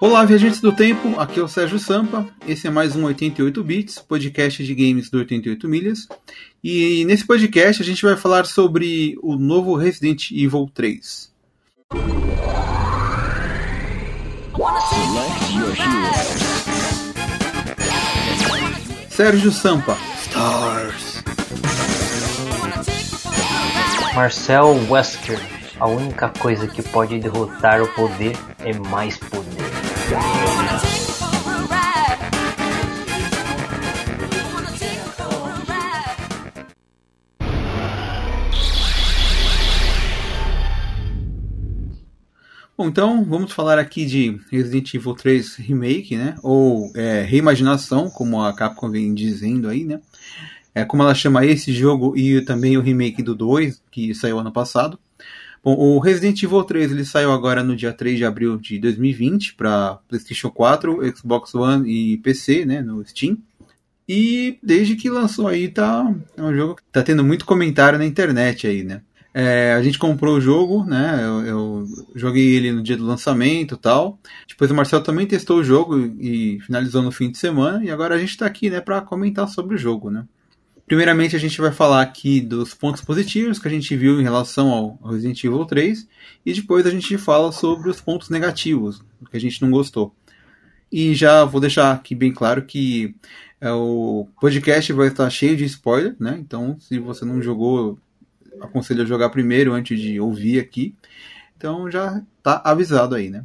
Olá, viajantes do tempo, aqui é o Sérgio Sampa. Esse é mais um 88 Bits, podcast de games do 88 Milhas. E nesse podcast a gente vai falar sobre o novo Resident Evil 3. Sérgio Sampa. Stars. Marcel Wesker. A única coisa que pode derrotar o poder é mais poder. Bom, então vamos falar aqui de Resident Evil 3 Remake, né? Ou é, reimaginação, como a Capcom vem dizendo aí, né? É, como ela chama esse jogo e também o remake do 2, que saiu ano passado. Bom, o Resident Evil 3 ele saiu agora no dia 3 de abril de 2020 para PlayStation 4, Xbox One e PC, né, no Steam. E desde que lançou aí tá é um jogo que tá tendo muito comentário na internet aí, né? É, a gente comprou o jogo, né? Eu, eu, joguei ele no dia do lançamento tal. Depois o Marcel também testou o jogo e finalizou no fim de semana. E agora a gente tá aqui, né, para comentar sobre o jogo, né? Primeiramente, a gente vai falar aqui dos pontos positivos que a gente viu em relação ao Resident Evil 3 e depois a gente fala sobre os pontos negativos, que a gente não gostou. E já vou deixar aqui bem claro que é, o podcast vai estar cheio de spoiler, né? Então, se você não jogou, aconselho a jogar primeiro antes de ouvir aqui. Então já tá avisado aí, né?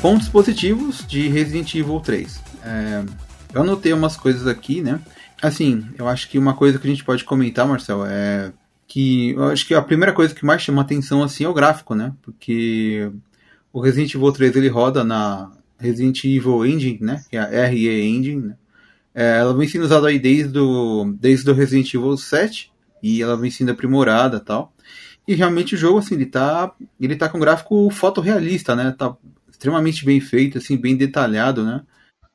Pontos positivos de Resident Evil 3. É, eu anotei umas coisas aqui, né? Assim, eu acho que uma coisa que a gente pode comentar, Marcel, é que eu acho que a primeira coisa que mais chama atenção assim é o gráfico, né? Porque o Resident Evil 3 ele roda na Resident Evil Engine, né? Que é a RE Engine, né? É, ela vem sendo usada aí desde o, desde o Resident Evil 7 e ela vem sendo aprimorada tal. E realmente o jogo, assim, ele tá, ele tá com gráfico fotorrealista, né? Tá extremamente bem feito, assim, bem detalhado, né?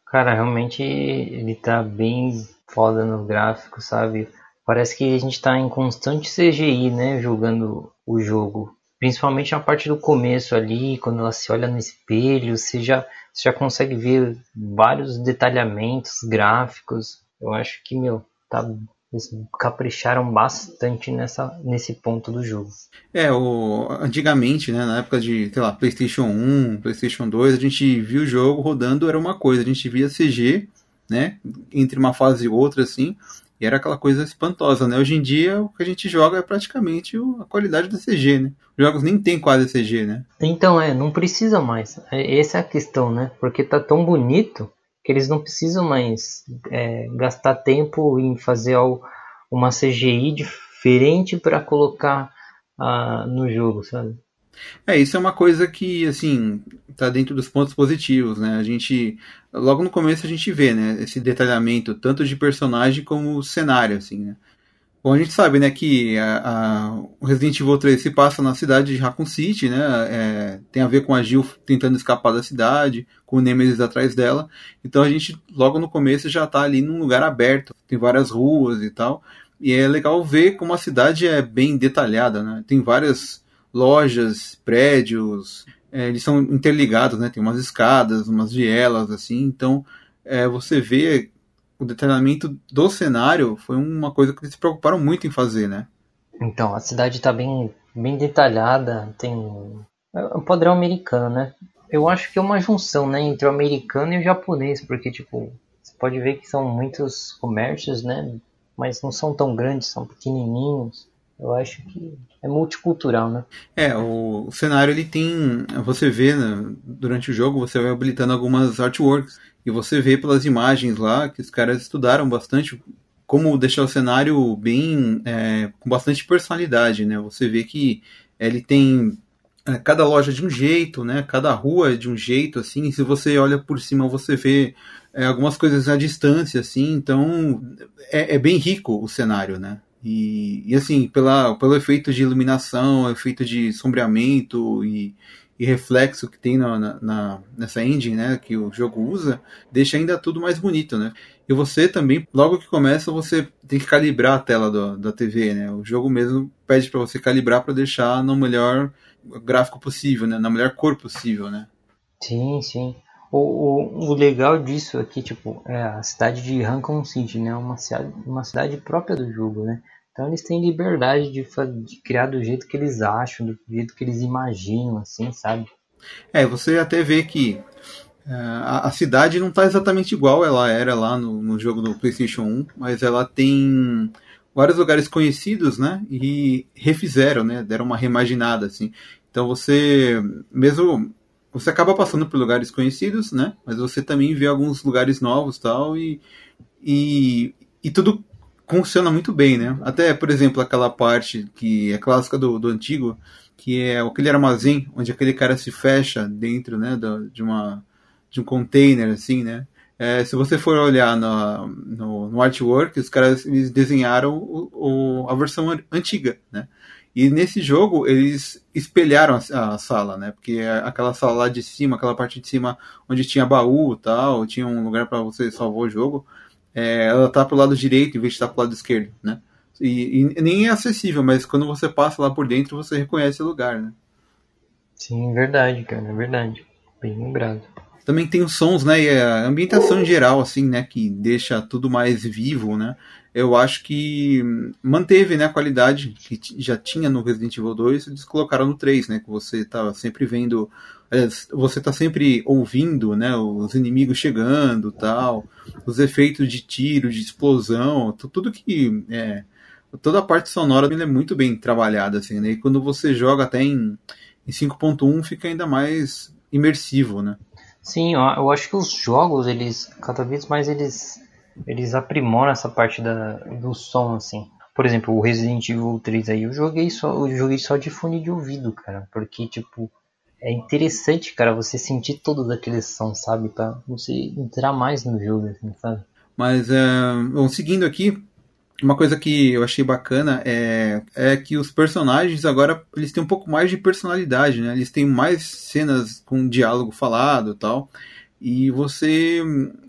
Cara, realmente ele tá bem foda no gráfico, sabe? Parece que a gente tá em constante CGI, né? Jogando o jogo. Principalmente na parte do começo ali, quando ela se olha no espelho, você já, você já consegue ver vários detalhamentos gráficos. Eu acho que, meu, tá eles capricharam bastante nessa, nesse ponto do jogo. É, o, antigamente, né, na época de, sei lá, PlayStation 1, PlayStation 2, a gente viu o jogo rodando, era uma coisa, a gente via CG, né, entre uma fase e outra, assim, e era aquela coisa espantosa, né? Hoje em dia, o que a gente joga é praticamente a qualidade da CG, né? Os jogos nem tem quase CG, né? Então, é, não precisa mais. É, essa é a questão, né? Porque tá tão bonito que eles não precisam mais é, gastar tempo em fazer uma CGI diferente para colocar uh, no jogo, sabe? É, isso é uma coisa que, assim, tá dentro dos pontos positivos, né? A gente, logo no começo a gente vê, né, esse detalhamento tanto de personagem como cenário, assim, né? Bom, a gente sabe, né, que a, o Resident Evil 3 se passa na cidade de Raccoon City, né, é, tem a ver com a Jill tentando escapar da cidade, com o Nemesis atrás dela, então a gente, logo no começo, já tá ali num lugar aberto, tem várias ruas e tal, e é legal ver como a cidade é bem detalhada, né, tem várias lojas, prédios, é, eles são interligados, né, tem umas escadas, umas vielas, assim, então é, você vê o detalhamento do cenário foi uma coisa que eles se preocuparam muito em fazer, né? Então, a cidade está bem, bem detalhada, tem é um padrão americano, né? Eu acho que é uma junção, né, entre o americano e o japonês, porque tipo, você pode ver que são muitos comércios, né, mas não são tão grandes, são pequenininhos. Eu acho que é multicultural, né? É, o, cenário ele tem, você vê né, durante o jogo, você vai habilitando algumas artworks e você vê pelas imagens lá que os caras estudaram bastante como deixar o cenário bem é, com bastante personalidade, né? Você vê que ele tem é, cada loja de um jeito, né? Cada rua de um jeito, assim. E se você olha por cima, você vê é, algumas coisas à distância, assim. Então é, é bem rico o cenário, né? E, e, assim, pela, pelo efeito de iluminação, efeito de sombreamento e, e reflexo que tem na, na, nessa engine, né, que o jogo usa, deixa ainda tudo mais bonito, né? E você também, logo que começa, você tem que calibrar a tela do, da TV, né? O jogo mesmo pede para você calibrar para deixar no melhor gráfico possível, né? Na melhor cor possível, né? Sim, sim. O, o, o legal disso aqui, tipo, é a cidade de Rancon City, né? Uma cidade, uma cidade própria do jogo, né? Então eles têm liberdade de, de criar do jeito que eles acham, do jeito que eles imaginam, assim, sabe? É, você até vê que uh, a, a, cidade não está exatamente igual ela era lá no, no jogo do PlayStation 1, mas ela tem vários lugares conhecidos, né? E refizeram, né? Deram uma reimaginada, assim. Então você, mesmo você acaba passando por lugares conhecidos, né? Mas você também vê alguns lugares novos, tal, e e, e tudo funciona muito bem, né? Até, por exemplo, aquela parte que é clássica do, do antigo, que é aquele armazém onde aquele cara se fecha dentro, né, do, de uma de um container, assim, né? É, se você for olhar no, no, no, artwork, os caras eles desenharam o, o, a versão antiga, né? E nesse jogo eles espelharam a, a, sala, né? Porque é aquela sala lá de cima, aquela parte de cima onde tinha baú tal, tinha um lugar para você salvar o jogo, é, ela tá pro lado direito em vez de estar tá pro lado esquerdo, né? E, e, nem é acessível, mas quando você passa lá por dentro, você reconhece o lugar, né? Sim, verdade, cara, é verdade. Bem lembrado. Também tem os sons, né? E a ambientação em geral, assim, né? Que deixa tudo mais vivo, né? Eu acho que manteve né, a qualidade que já tinha no Resident Evil 2 e eles colocaram no 3, né? Que você tá sempre vendo você está sempre ouvindo, né, os inimigos chegando, tal, os efeitos de tiro, de explosão, tudo que é, toda a parte sonora é muito bem trabalhada, assim, né? E quando você joga até em, em 5.1 fica ainda mais imersivo, né? Sim, eu acho que os jogos, eles, cada vez mais eles, eles aprimoram essa parte da, do som, assim. Por exemplo, o Resident Evil 3 aí, eu joguei só, eu joguei só de fone de ouvido, cara, porque, tipo, é interessante, cara, você sentir todos aqueles sons, sabe? Pra você entrar mais no jogo, assim, sabe? Mas, é, bom, seguindo aqui, uma coisa que eu achei bacana é, é que os personagens agora eles têm um pouco mais de personalidade, né? Eles têm mais cenas com diálogo falado tal. E você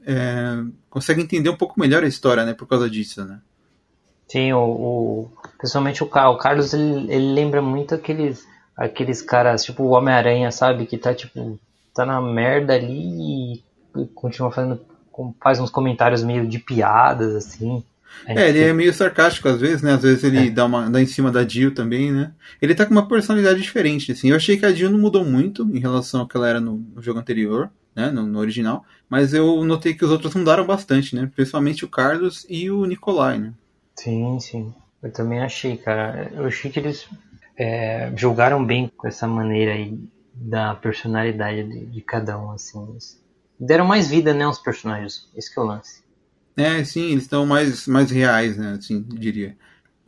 é, consegue entender um pouco melhor a história, né? Por causa disso, né? Sim, o, o principalmente o, o Carlos ele, ele lembra muito aqueles aqueles caras, tipo o Homem-Aranha, sabe? Que tá, tipo, tá na merda ali e continua fazendo. faz uns comentários meio de piadas, assim. É, ele é meio sarcástico às vezes, né? Às vezes ele é. dá, uma, dá em cima da Jill também, né? Ele tá com uma personalidade diferente, assim. Eu achei que a Jill não mudou muito em relação ao que ela era no, no jogo anterior, né? No, no, original. Mas eu notei que os outros mudaram bastante, né? Principalmente o Carlos e o Nikolai, né? Sim, sim. Eu também achei, cara. Eu achei que eles é, jogaram bem com essa maneira aí da personalidade de, de, cada um, assim. Deram mais vida, né, aos personagens. Esse que é o lance. É, sim, eles estão mais, mais reais, né, assim, diria.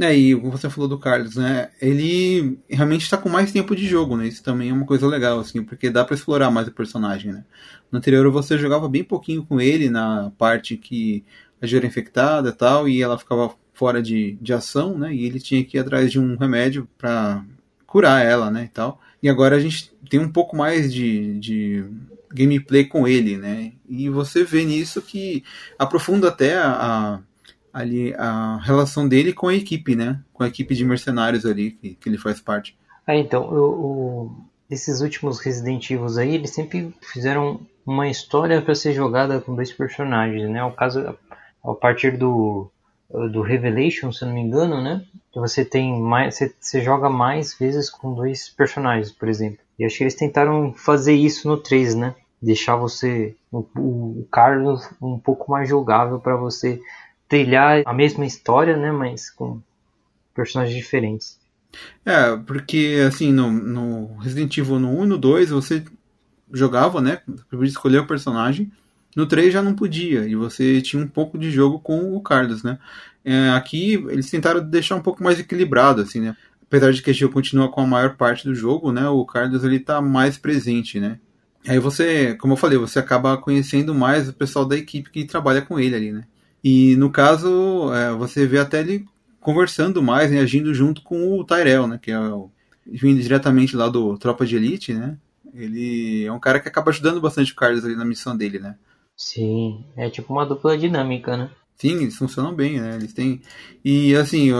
É, e você falou do Carlos, né, ele realmente está com mais tempo de jogo, né, isso também é uma coisa legal, assim, porque dá para explorar mais o personagem, né. No anterior você jogava bem pouquinho com ele na parte que a Jura infectada e tal, e ela ficava fora de, de ação, né? E ele tinha que ir atrás de um remédio para curar ela, né? E tal. E agora a gente tem um pouco mais de, de gameplay com ele, né? E você vê nisso que aprofunda até a, a, ali a relação dele com a equipe, né? Com a equipe de mercenários ali que, que ele faz parte. Ah, então, o, esses últimos Resident Evil aí, eles sempre fizeram uma história para ser jogada com dois personagens, né? O caso a partir do do Revelation, se eu não me engano, né? Que você tem mais, você, você, joga mais vezes com dois personagens, por exemplo. E acho que eles tentaram fazer isso no 3, né? Deixar você o, o Carlos um pouco mais jogável para você trilhar a mesma história, né? Mas com personagens diferentes. É, porque assim, no, no Resident Evil no 1 e no 2 você jogava, né? Podia escolher o personagem no 3 já não podia, e você tinha um pouco de jogo com o Carlos, né? É, aqui eles tentaram deixar um pouco mais equilibrado, assim, né? Apesar de que a Gil continua com a maior parte do jogo, né? O Carlos ele tá mais presente, né? Aí você, como eu falei, você acaba conhecendo mais o pessoal da equipe que trabalha com ele ali, né? E no caso, é, você vê até ele conversando mais, né, agindo junto com o Tyrell, né? Que é o, vindo diretamente lá do Tropa de Elite, né? Ele é um cara que acaba ajudando bastante o Carlos ali na missão dele, né? Sim, é tipo uma dupla dinâmica, né? Sim, eles funcionam bem, né? Eles têm. E assim,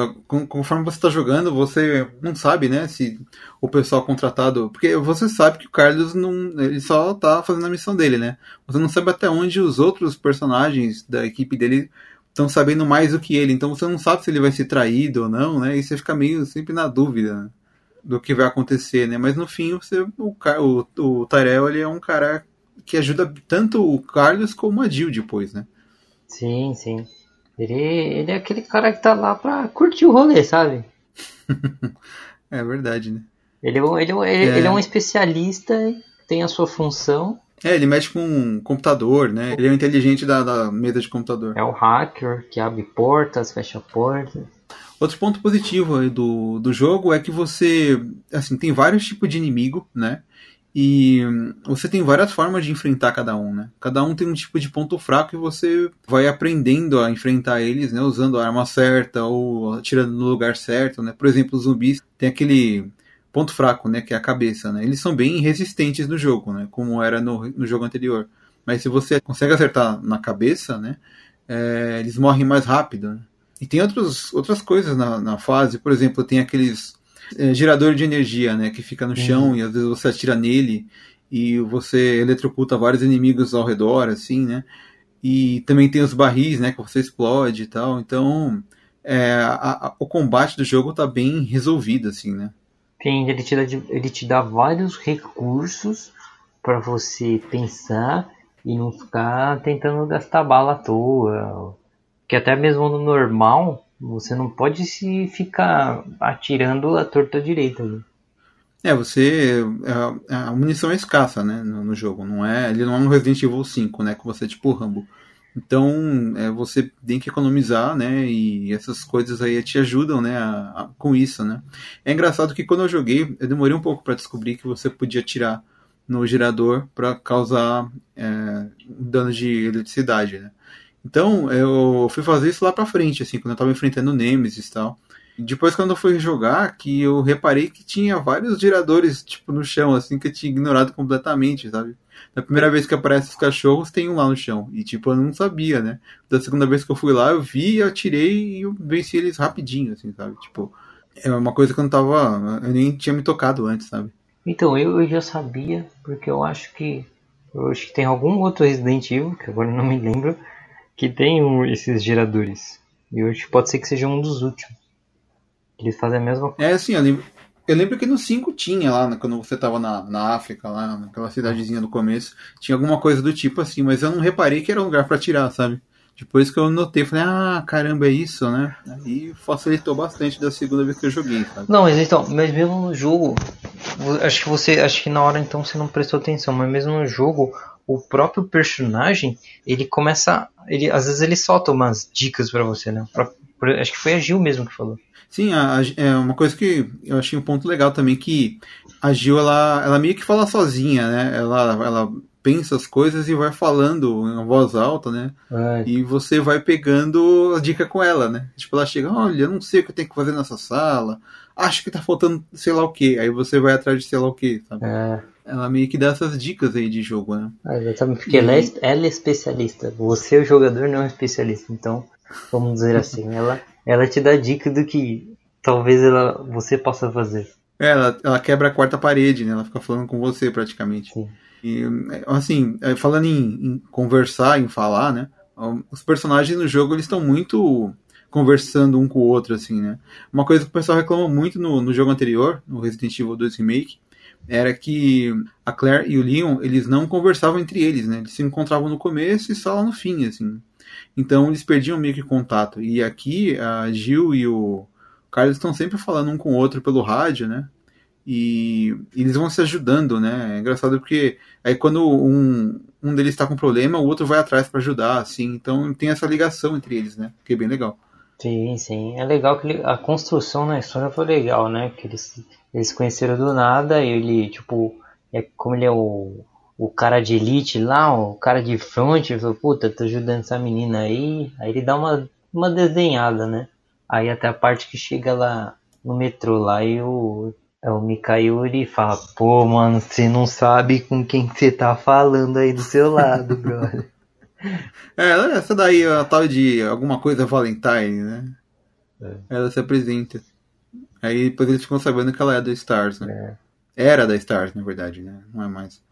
conforme você está jogando, você não sabe, né? Se o pessoal contratado. Porque você sabe que o Carlos não. Ele só tá fazendo a missão dele, né? Você não sabe até onde os outros personagens da equipe dele estão sabendo mais do que ele. Então você não sabe se ele vai ser traído ou não, né? E você fica meio sempre na dúvida do que vai acontecer, né? Mas no fim, você, o, o, o Tyrell ele é um cara que ajuda tanto o Carlos como a Jill depois, né? Sim, sim. Ele, ele é aquele cara que tá lá pra curtir o rolê, sabe? é verdade, né? Ele, é ele, é ele, é. ele é um especialista, tem a sua função. É, ele mexe com um computador, né? Ele é o inteligente da, da mesa de computador. É o hacker que abre portas, fecha portas. Outro ponto positivo do, do jogo é que você, assim, tem vários tipos de inimigo, né? E você tem várias formas de enfrentar cada um, né? Cada um tem um tipo de ponto fraco e você vai aprendendo a enfrentar eles, né? Usando a arma certa ou atirando no lugar certo, né? Por exemplo, os zumbis tem aquele ponto fraco, né? Que é a cabeça, né? Eles são bem resistentes no jogo, né? Como era no, no jogo anterior. Mas se você consegue acertar na cabeça, né? É, eles morrem mais rápido, né? E tem outros, outras coisas na, na fase, por exemplo, tem aqueles é, gerador de energia, né? Que fica no chão uhum. e às vezes você atira nele e você eletrocuta vários inimigos ao redor, assim, né? E também tem os barris, né? Que você explode e tal. Então, é, a, a, o combate do jogo tá bem resolvido, assim, né? Sim, ele te dá, ele te dá vários recursos para você pensar e não ficar tentando gastar bala à toa. Que até mesmo no normal, você não pode se ficar atirando a torta direita. Né? É, você. A, é, a, munição é escassa, né? No, no, jogo. Não é, ele não é um Resident Evil 5, né? Que você é tipo Rambo. Então, é, você tem que economizar, né? E essas coisas aí te ajudam, né? A, a, com isso, né? É engraçado que quando eu joguei, eu demorei um pouco para descobrir que você podia atirar no gerador para causar é, dano de eletricidade, né? Então, eu fui fazer isso lá pra frente, assim, quando eu tava enfrentando o Nemesis e tal. Depois, quando eu fui jogar, que eu reparei que tinha vários giradores, tipo, no chão, assim, que eu tinha ignorado completamente, sabe? Da primeira vez que aparecem os cachorros, tem um lá no chão. E, tipo, eu não sabia, né? Da segunda vez que eu fui lá, eu vi, eu atirei e eu venci eles rapidinho, assim, sabe? Tipo, é uma coisa que eu não tava. Eu nem tinha me tocado antes, sabe? Então, eu, eu já sabia, porque eu acho que. Eu acho que tem algum outro Resident Evil, que agora não me lembro, que tem esses geradores. E hoje pode ser que seja um dos últimos. Eles fazem a mesma coisa. É assim, eu lembro, eu lembro que no 5 tinha lá, né, quando você tava na, na África, lá naquela cidadezinha do começo, tinha alguma coisa do tipo assim, mas eu não reparei que era um lugar para tirar, sabe? Depois que eu notei, falei, ah, caramba, é isso, né? Aí facilitou bastante da segunda vez que eu joguei, sabe? Não, mas então, mas mesmo no jogo, acho que você, acho que na hora então você não prestou atenção, mas mesmo no jogo, o próprio personagem, ele começa, ele às vezes ele solta umas dicas para você, né? Pra, pra, acho que foi a Gil mesmo que falou. Sim, a, a, é uma coisa que eu achei um ponto legal também que a Gil ela, ela meio que fala sozinha, né? Ela, ela pensa as coisas e vai falando em voz alta, né? É. E você vai pegando a dica com ela, né? Tipo, ela chega, olha, eu não sei o que eu tenho que fazer nessa sala, acho que tá faltando sei lá o que. Aí você vai atrás de sei lá o que, sabe? É ela meio que dá essas dicas aí de jogo, né? Ah, exatamente, porque e... ela, é, ela é especialista. Você, o jogador, não é especialista. Então, vamos dizer assim, ela, ela te dá dica do que talvez ela, você possa fazer. É, ela, ela quebra a quarta parede, né? Ela fica falando com você praticamente. Sim. E, assim, é, falando em, em conversar, em falar, né? Os personagens no jogo, eles estão muito conversando um com o outro, assim, né? Uma coisa que o pessoal reclama muito no, no jogo anterior, no Resident Evil 2 Remake, era que a Claire e o Leon, eles não conversavam entre eles, né? Eles se encontravam no começo e só lá no fim, assim. Então eles perdiam meio que contato. E aqui a Gil e o Carlos estão sempre falando um com o outro pelo rádio, né? E, eles vão se ajudando, né? É engraçado porque aí quando um, um deles está com problema, o outro vai atrás para ajudar, assim. Então tem essa ligação entre eles, né? Que é bem legal. Sim, sim. É legal que a construção na história foi legal, né? Que eles eles se conheceram do nada, e ele, tipo, é como ele é o, o cara de elite lá, o cara de front, ele falou, puta, tô ajudando essa menina aí. Aí ele dá uma, uma desenhada, né? Aí até a parte que chega lá no metrô lá e o. É o ele fala, pô, mano, você não sabe com quem você tá falando aí do seu lado, brother. É, essa daí é a tal de alguma coisa Valentine, né? É. Ela se apresenta. Aí depois eles ficam sabendo que ela é da Stars, né? É. Era da Stars, na verdade, né? Não é mais.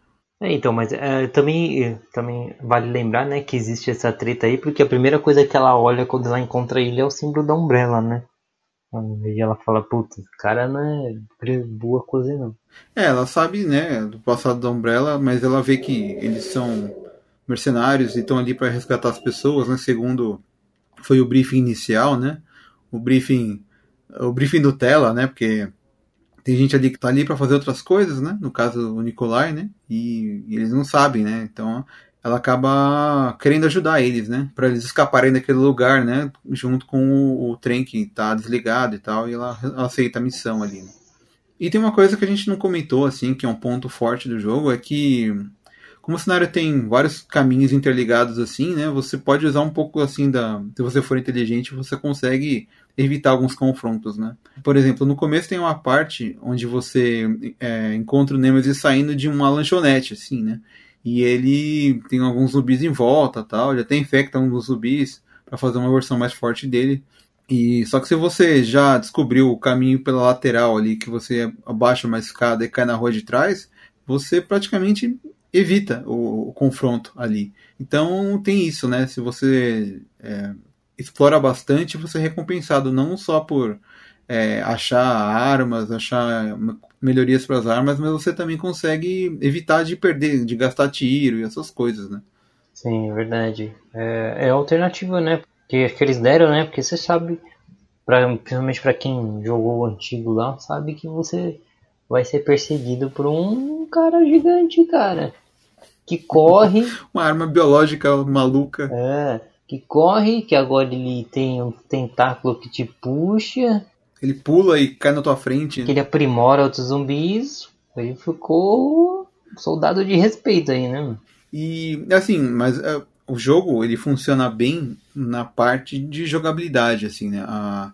É, então, mas é, também, também vale lembrar, né, que existe essa treta aí, porque a primeira coisa que ela olha quando ela encontra ele é o símbolo da Umbrella, né? E ela fala, puta, o cara não é boa coisa não. É, ela sabe, né, do passado da Umbrella, mas ela vê que eles são mercenários e estão ali para resgatar as pessoas, né, segundo foi o briefing inicial, né? O briefing o briefing do Tela, né? Porque tem gente ali que tá ali para fazer outras coisas, né? No caso o Nikolai, né? E, e, eles não sabem, né? Então ela acaba querendo ajudar eles, né? Para eles escaparem daquele lugar, né? Junto com o, o, trem que tá desligado e tal, e ela, ela aceita a missão ali. Né? E tem uma coisa que a gente não comentou, assim, que é um ponto forte do jogo, é que como o cenário tem vários caminhos interligados assim, né? Você pode usar um pouco assim da. Se você for inteligente, você consegue evitar alguns confrontos, né? Por exemplo, no começo tem uma parte onde você é, encontra o Nemesis saindo de uma lanchonete, assim, né? E ele tem alguns zumbis em volta, tal, ele até infecta um dos zumbis para fazer uma versão mais forte dele. E só que se você já descobriu o caminho pela lateral ali, que você abaixa uma escada e cai na rua de trás, você praticamente evita o, o confronto ali. Então tem isso, né? Se você é, explora bastante, você é recompensado não só por é, achar armas, achar melhorias para as armas, mas você também consegue evitar de perder, de gastar tiro e essas coisas, né? Sim, é verdade. É, é alternativa, né? Que, que eles deram, né? Porque você sabe, pra, principalmente para quem jogou o antigo lá, sabe que você vai ser perseguido por um cara gigante, cara. Que corre. Uma arma biológica maluca. É que corre, que agora ele tem um tentáculo que te puxa. Ele pula e cai na tua frente. Que ele aprimora outros zumbis. Aí ficou soldado de respeito aí, né? E assim, mas uh, o jogo ele funciona bem na parte de jogabilidade, assim, né? A,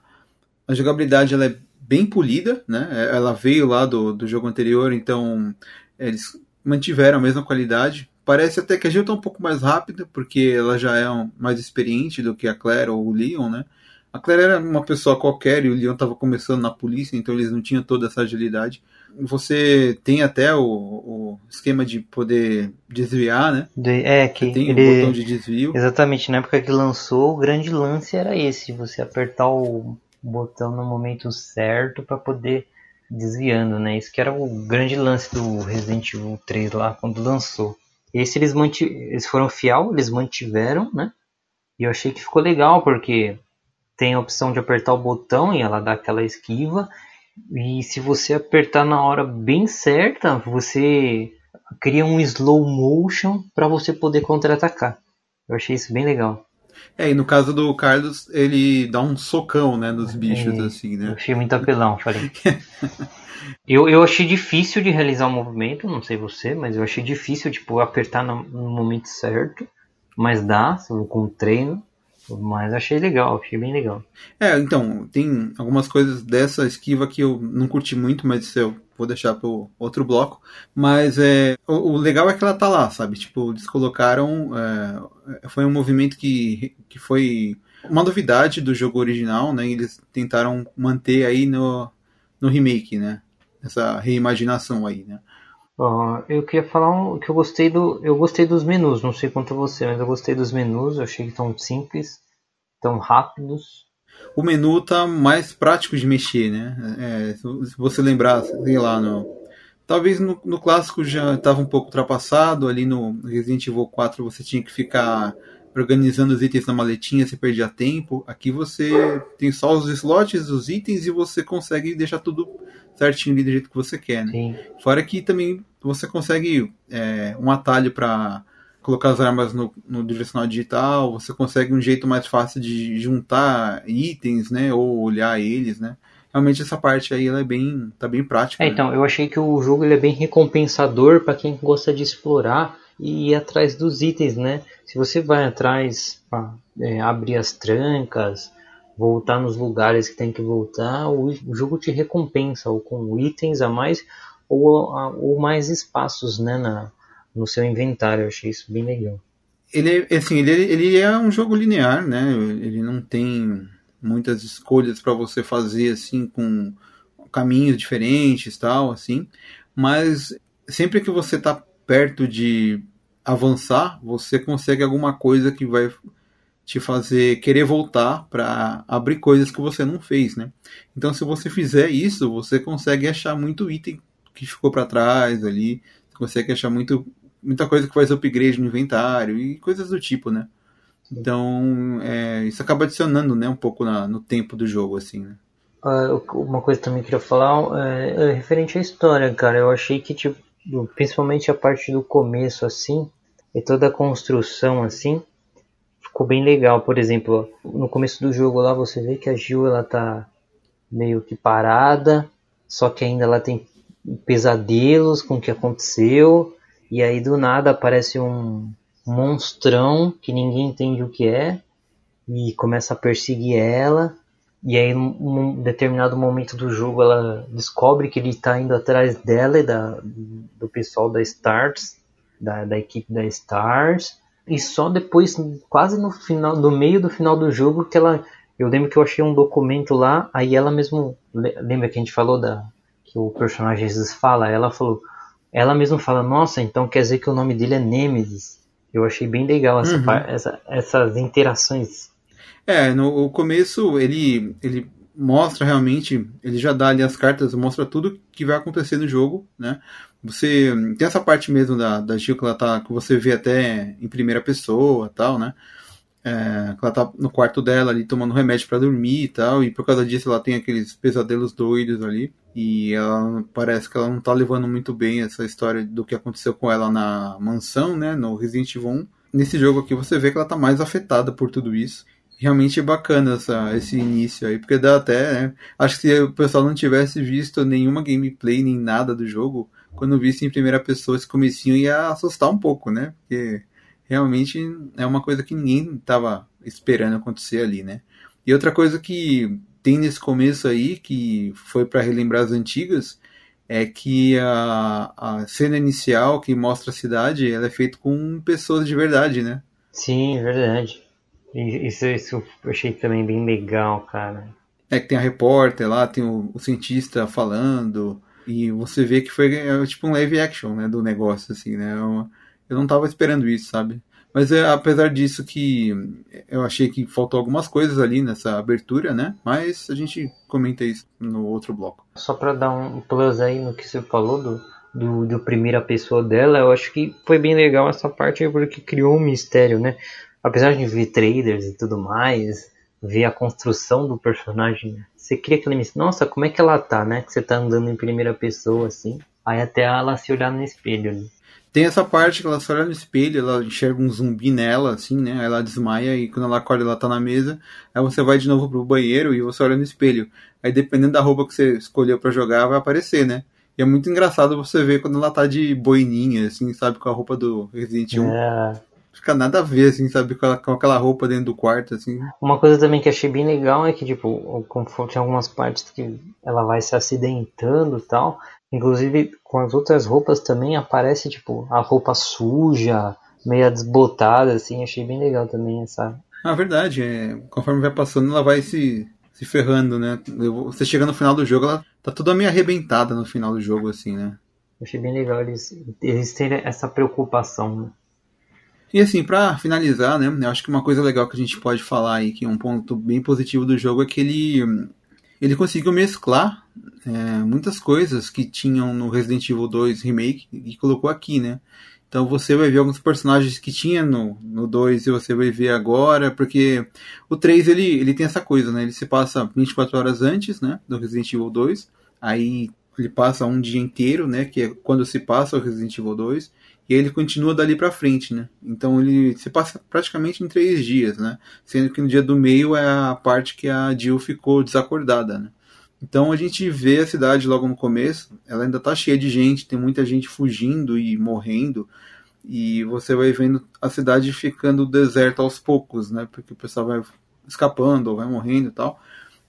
a jogabilidade ela é bem polida, né? Ela veio lá do, do jogo anterior, então eles mantiveram a mesma qualidade. Parece até que a Jill tá um pouco mais rápida, porque ela já é um, mais experiente do que a Claire ou o Leon, né? A Claire era uma pessoa qualquer e o Leon estava começando na polícia, então eles não tinham toda essa agilidade. Você tem até o, o esquema de poder desviar, né? De, é, que você tem ele, o botão de desvio. Exatamente, na época que lançou, o grande lance era esse, você apertar o botão no momento certo para poder desviando, né? Isso que era o grande lance do Resident Evil 3 lá quando lançou. Esse eles, eles foram fiel, eles mantiveram, né? E eu achei que ficou legal, porque tem a opção de apertar o botão e ela dá aquela esquiva. E se você apertar na hora bem certa, você cria um slow motion para você poder contra-atacar. Eu achei isso bem legal. É, e no caso do Carlos, ele dá um socão, né, nos bichos, é, assim, né? Eu achei muito apelão, falei. Eu, eu achei difícil de realizar o movimento, não sei você, mas eu achei difícil, tipo, apertar no, no momento certo. Mas dá, com treino. Mas achei legal, achei bem legal. É, então, tem algumas coisas dessa esquiva que eu não curti muito, mas isso eu vou deixar pro outro bloco. Mas é, o, o legal é que ela tá lá, sabe? Tipo, eles colocaram. É, foi um movimento que, que foi uma novidade do jogo original, né? Eles tentaram manter aí no, no remake, né? essa reimaginação aí, né? Uh, eu queria falar um, que eu gostei do eu gostei dos menus, não sei quanto você, mas eu gostei dos menus, eu achei que tão simples, tão rápidos. O menu tá mais prático de mexer, né? É, se você lembrar, sei lá, no, talvez no, no clássico já estava um pouco ultrapassado, ali no Resident Evil 4 você tinha que ficar organizando os itens na maletinha, você perdia tempo. Aqui você tem só os slots, os itens e você consegue deixar tudo certinho ali do jeito que você quer, né? Sim. Fora que também você consegue é, um atalho para colocar as armas no, no, direcional digital, você consegue um jeito mais fácil de juntar itens, né? Ou olhar eles, né? Realmente essa parte aí ela é bem, tá bem prática. É, né? então, eu achei que o jogo ele é bem recompensador para quem gosta de explorar e ir atrás dos itens, né? Se você vai atrás, é, abrir as trancas, voltar nos lugares que tem que voltar, o, jogo te recompensa ou com itens a mais ou, ou mais espaços né, na, no seu inventário. Eu achei isso bem legal. Ele, assim, ele, ele é um jogo linear, né? Ele não tem muitas escolhas para você fazer assim com caminhos diferentes tal assim mas sempre que você está perto de avançar você consegue alguma coisa que vai te fazer querer voltar para abrir coisas que você não fez né então se você fizer isso você consegue achar muito item que ficou para trás ali consegue achar muito muita coisa que faz upgrade no inventário e coisas do tipo né então, é, isso acaba adicionando né, um pouco na, no tempo do jogo, assim, né? Uh, uma coisa também que eu queria falar é, é, referente à história, cara. Eu achei que, tipo, principalmente a parte do começo, assim, e toda a construção, assim, ficou bem legal. Por exemplo, no começo do jogo lá, você vê que a Gil, ela tá meio que parada, só que ainda ela tem pesadelos com o que aconteceu, e aí do nada aparece um, monstrão que ninguém entende o que é e começa a perseguir ela. E aí, num determinado momento do jogo, ela descobre que ele está indo atrás dela e da, do pessoal da Stars, da, da equipe da Stars. E só depois, quase no final, no meio do final do jogo, que ela. Eu lembro que eu achei um documento lá, aí ela mesmo. Lembra que a gente falou da. Que o personagem Jesus fala? Ela falou. Ela mesma fala, nossa, então quer dizer que o nome dele é Nemesis. Eu achei bem legal essa, uhum. essa, essas interações. É, no começo ele, ele mostra realmente, ele já dá ali as cartas, mostra tudo que vai acontecer no jogo, né? Você tem essa parte mesmo da, da Gil que ela tá, que você vê até em primeira pessoa tal, né? É, ela tá no quarto dela ali tomando remédio para dormir e tal, e por causa disso ela tem aqueles pesadelos doidos ali. E ela parece que ela não tá levando muito bem essa história do que aconteceu com ela na mansão, né? No Resident Evil 1. Nesse jogo aqui você vê que ela tá mais afetada por tudo isso. Realmente bacana essa, esse início aí, porque dá até. Né? Acho que se o pessoal não tivesse visto nenhuma gameplay nem nada do jogo, quando visse em primeira pessoa esse comecinho ia assustar um pouco, né? Porque realmente é uma coisa que ninguém estava esperando acontecer ali, né? E outra coisa que tem nesse começo aí, que foi para relembrar as antigas, é que a, a cena inicial que mostra a cidade, ela é feita com pessoas de verdade, né? Sim, é verdade. Isso, isso eu achei também bem legal, cara. É que tem a repórter lá, tem o, o cientista falando, e você vê que foi é, tipo um live action, né, do negócio, assim, né? Eu, eu não tava esperando isso, sabe? Mas é, apesar disso que eu achei que faltou algumas coisas ali nessa abertura, né? Mas a gente comenta isso no outro bloco. Só para dar um plus aí no que você falou do, do, do, primeira pessoa dela, eu acho que foi bem legal essa parte aí porque criou um mistério, né? Apesar de ver traders e tudo mais, ver a construção do personagem, você cria aquele mistério. Nossa, como é que ela tá, né? Que você tá andando em primeira pessoa assim. Aí até ela se olhar no espelho ali. Tem essa parte que ela só olha no espelho, ela enxerga um zumbi nela, assim, né? Aí ela desmaia e quando ela acorda ela tá na mesa. Aí você vai de novo pro banheiro e você olha no espelho. Aí dependendo da roupa que você escolheu para jogar, vai aparecer, né? E é muito engraçado você ver quando ela tá de boininha, assim, sabe? Com a roupa do Resident Evil. É. Fica nada a ver, assim, sabe? Com, com aquela roupa dentro do quarto, assim. Uma coisa também que achei bem legal é que, tipo, conforme tem algumas partes que ela vai se acidentando e tal. Inclusive, com as outras roupas também aparece, tipo, a roupa suja, meio desbotada, assim. Achei bem legal também essa. Ah, verdade. É, conforme vai passando, ela vai se, se ferrando, né? Você chega no final do jogo, ela tá toda meio arrebentada no final do jogo, assim, né? Achei bem legal eles, eles terem essa preocupação, né? E assim, para finalizar, né, eu acho que uma coisa legal que a gente pode falar aí, que é um ponto bem positivo do jogo, é que ele, ele conseguiu mesclar é, muitas coisas que tinham no Resident Evil 2 Remake e colocou aqui, né? Então você vai ver alguns personagens que tinha no, no 2 e você vai ver agora, porque o 3 ele, ele tem essa coisa, né? Ele se passa 24 horas antes, né, do Resident Evil 2. Aí ele passa um dia inteiro, né, que é quando se passa o Resident Evil 2, e ele continua dali para frente, né? Então ele se passa praticamente em três dias, né? Sendo que no dia do meio é a parte que a Jill ficou desacordada, né? Então a gente vê a cidade logo no começo, ela ainda está cheia de gente, tem muita gente fugindo e morrendo, e você vai vendo a cidade ficando deserta aos poucos, né? Porque o pessoal vai escapando ou vai morrendo e tal.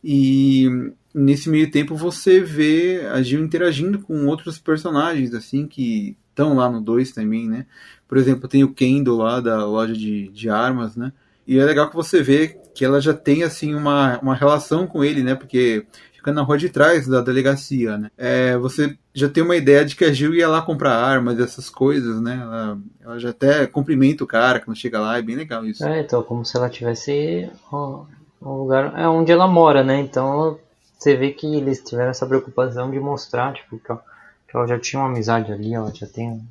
E nesse meio tempo você vê a Jill interagindo com outros personagens, assim, que estão lá no 2 também, né? Por exemplo, tem o Kendo lá da loja de, de armas, né? E é legal que você vê que ela já tem, assim, uma, uma relação com ele, né? Porque fica na rua de trás da delegacia, né? É, você já tem uma ideia de que a Jill ia lá comprar armas, essas coisas, né? Ela, ela já até cumprimenta o cara quando chega lá, é bem legal isso. É, então, como se ela tivesse um lugar é onde ela mora, né? Então você vê que eles tiveram essa preocupação de mostrar, tipo, que que ela já tinha uma amizade ali, ela já tem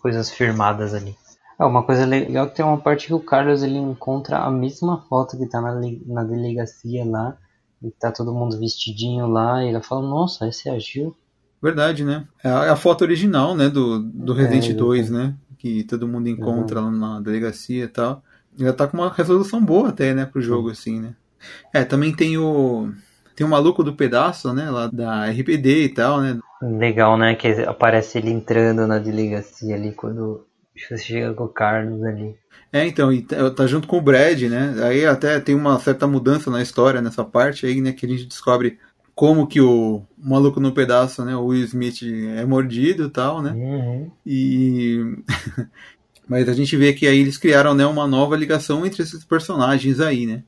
coisas firmadas ali. É, uma coisa legal é que tem uma parte que o Carlos ele encontra a mesma foto que tá na, na delegacia lá, e tá todo mundo vestidinho lá, e ela fala, nossa, essa é a Gil. Verdade, né? É a, é foto original, né, do, do Resident é, 2, né? Que todo mundo encontra uhum. lá na delegacia e tal. Ela tá com uma resolução boa até, né, pro jogo, assim, né? É, também tem o. Tem o maluco do pedaço, né? Lá da RPD e tal, né? Legal, né? Que aparece ele entrando na delegacia ali quando você chega com o Carlos ali. É, então, e tá, tá junto com o Brad, né? Aí até tem uma certa mudança na história nessa parte aí, né? Que a gente descobre como que o maluco no pedaço, né? O Will Smith é mordido e tal, né? Uhum. E. Mas a gente vê que aí eles criaram né, uma nova ligação entre esses personagens aí, né?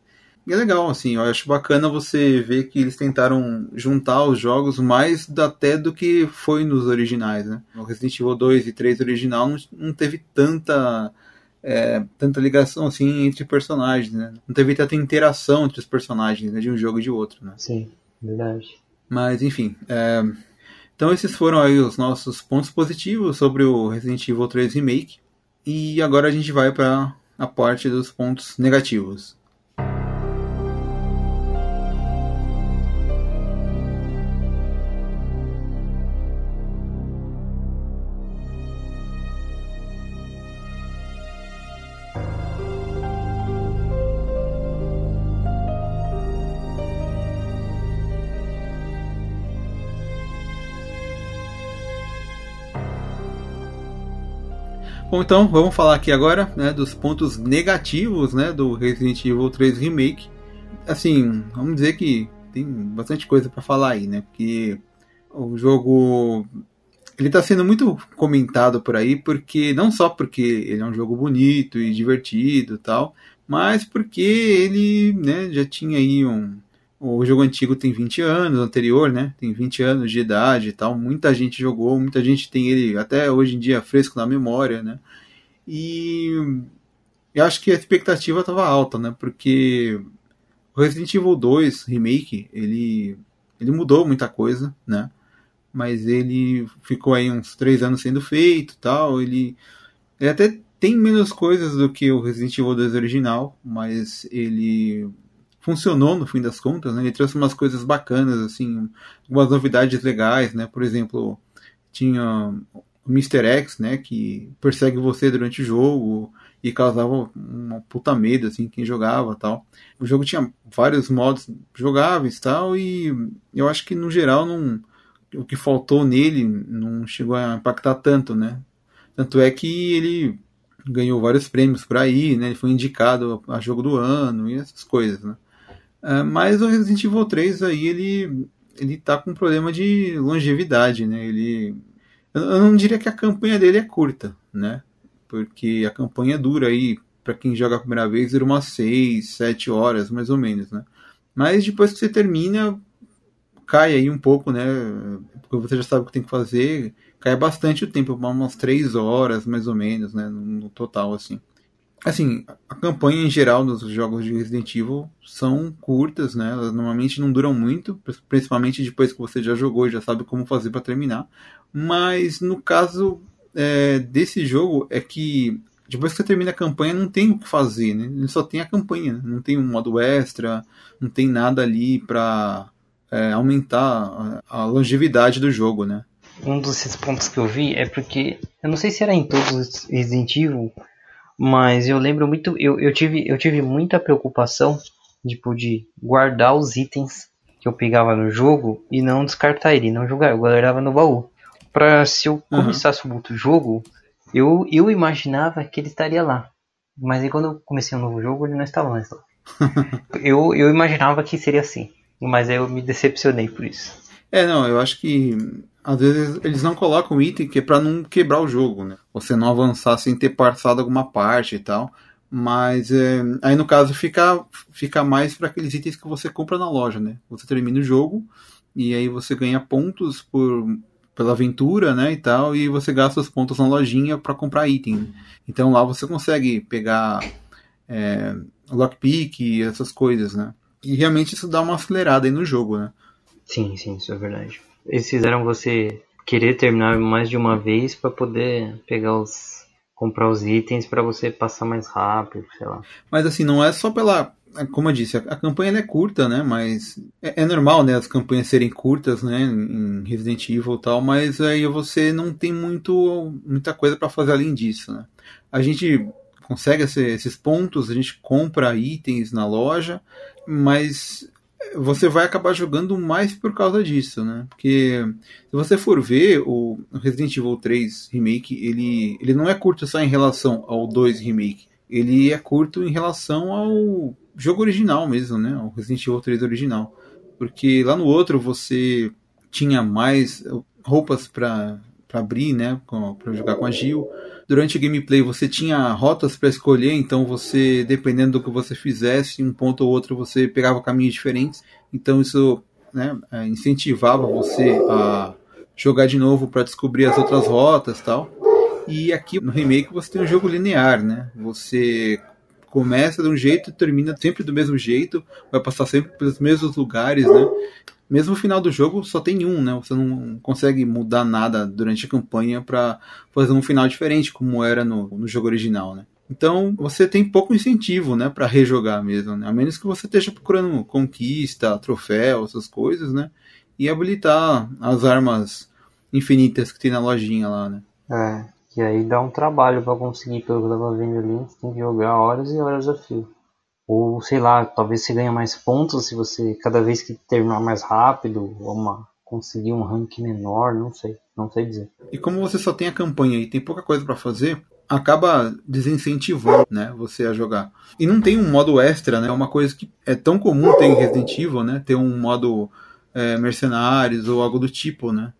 E é legal, assim, eu acho bacana você ver que eles tentaram juntar os jogos mais até do que foi nos originais, né? O Resident Evil 2 e 3 original não, não teve tanta é, tanta ligação assim entre personagens, né? Não teve tanta interação entre os personagens né, de um jogo e de outro, né? Sim, verdade. Mas enfim, é... então esses foram aí os nossos pontos positivos sobre o Resident Evil 3 Remake e agora a gente vai para a parte dos pontos negativos. Bom, então vamos falar aqui agora né, dos pontos negativos né, do Resident Evil 3 Remake. Assim, vamos dizer que tem bastante coisa para falar aí, né? Porque o jogo ele está sendo muito comentado por aí, porque não só porque ele é um jogo bonito e divertido tal, mas porque ele né, já tinha aí um, o jogo antigo tem 20 anos, anterior, né? Tem 20 anos de idade e tal. Muita gente jogou, muita gente tem ele até hoje em dia fresco na memória, né? E eu acho que a expectativa estava alta, né? Porque o Resident Evil 2 Remake, ele, ele mudou muita coisa, né? Mas ele ficou aí uns 3 anos sendo feito tal. Ele, ele até tem menos coisas do que o Resident Evil 2 original, mas ele funcionou no fim das contas, né? Ele trouxe umas coisas bacanas, assim, algumas novidades legais, né? Por exemplo, tinha o Mr. X, né? Que persegue você durante o jogo e causava uma puta medo, assim, quem jogava tal. O jogo tinha vários modos jogáveis tal, e eu acho que no geral não, o que faltou nele não chegou a impactar tanto, né? Tanto é que ele ganhou vários prêmios por aí, né? Ele foi indicado a jogo do ano e essas coisas, né? Uh, mas o Resident Evil 3 aí, ele, ele tá com um problema de longevidade, né? Ele, eu não diria que a campanha dele é curta, né? Porque a campanha dura aí, para quem joga a primeira vez, dura umas 6, 7 horas, mais ou menos, né? Mas depois que você termina, cai aí um pouco, né? Porque você já sabe o que tem que fazer, cai bastante o tempo, umas 3 horas, mais ou menos, né? No total, assim. Assim, a campanha em geral dos jogos de Resident Evil são curtas, né? Elas normalmente não duram muito, principalmente depois que você já jogou e já sabe como fazer para terminar. Mas no caso é, desse jogo é que depois que você termina a campanha não tem o que fazer, né? Ele só tem a campanha, né? não tem um modo extra, não tem nada ali para é, aumentar a, a longevidade do jogo, né? Um desses pontos que eu vi é porque eu não sei se era em todos os Resident Evil mas eu lembro muito, eu, eu, tive, eu tive muita preocupação tipo, de guardar os itens que eu pegava no jogo e não descartar ele, não jogar, eu guardava no baú. Pra se eu começasse uhum. um outro jogo, eu, eu imaginava que ele estaria lá. Mas aí quando eu comecei um novo jogo, ele não estava mais lá. eu, eu imaginava que seria assim, mas eu me decepcionei por isso. É, não, eu acho que às vezes eles não colocam item que é pra não quebrar o jogo, né? Você não avançar sem ter passado alguma parte e tal. Mas é, aí no caso fica, fica mais para aqueles itens que você compra na loja, né? Você termina o jogo e aí você ganha pontos por, pela aventura, né, e tal, e você gasta os pontos na lojinha para comprar item. Então lá você consegue pegar é, lockpick e essas coisas, né? E realmente isso dá uma acelerada aí no jogo, né? Sim, sim, isso é verdade. Eles fizeram você querer terminar mais de uma vez para poder pegar os comprar os itens para você passar mais rápido, sei lá. Mas assim, não é só pela como eu disse, a, campanha é curta, né? Mas é, é, normal, né? As campanhas serem curtas, né? Em Resident Evil e tal, mas aí você não tem muito, muita coisa para fazer além disso, né? A gente consegue esses pontos, a gente compra itens na loja, mas você vai acabar jogando mais por causa disso, né? Porque se você for ver o Resident Evil 3 Remake, ele, ele não é curto só em relação ao 2 Remake. Ele é curto em relação ao jogo original mesmo, né? O Resident Evil 3 original. Porque lá no outro você tinha mais roupas para abrir, né? Para jogar com a Gil. Durante o gameplay você tinha rotas para escolher, então você, dependendo do que você fizesse, um ponto ou outro você pegava caminhos diferentes. Então isso né, é, incentivava você a jogar de novo para descobrir as outras rotas tal. E aqui no remake você tem um jogo linear, né? Você começa de um jeito e termina sempre do mesmo jeito, vai passar sempre pelos mesmos lugares, né? Mesmo no final do jogo só tem um, né? Você não consegue mudar nada durante a campanha para fazer um final diferente, como era no, no jogo original, né? Então você tem pouco incentivo, né, para rejogar mesmo, né? A menos que você esteja procurando conquista, troféu, essas coisas, né? E habilitar as armas infinitas que tem na lojinha lá, né? É. E aí dá um trabalho para conseguir, pelo que eu tava vendo ali, você tem que jogar horas e horas a fio. Ou sei lá, talvez você ganhe mais pontos se você cada vez que terminar mais rápido, ou uma, conseguir um rank menor, não sei, não sei dizer. E como você só tem a campanha e tem pouca coisa para fazer, acaba desincentivando, né, você a jogar. E não tem um modo extra, né? É uma coisa que é tão comum ter em Resident Evil, né? Ter um modo é, mercenários ou algo do tipo, né?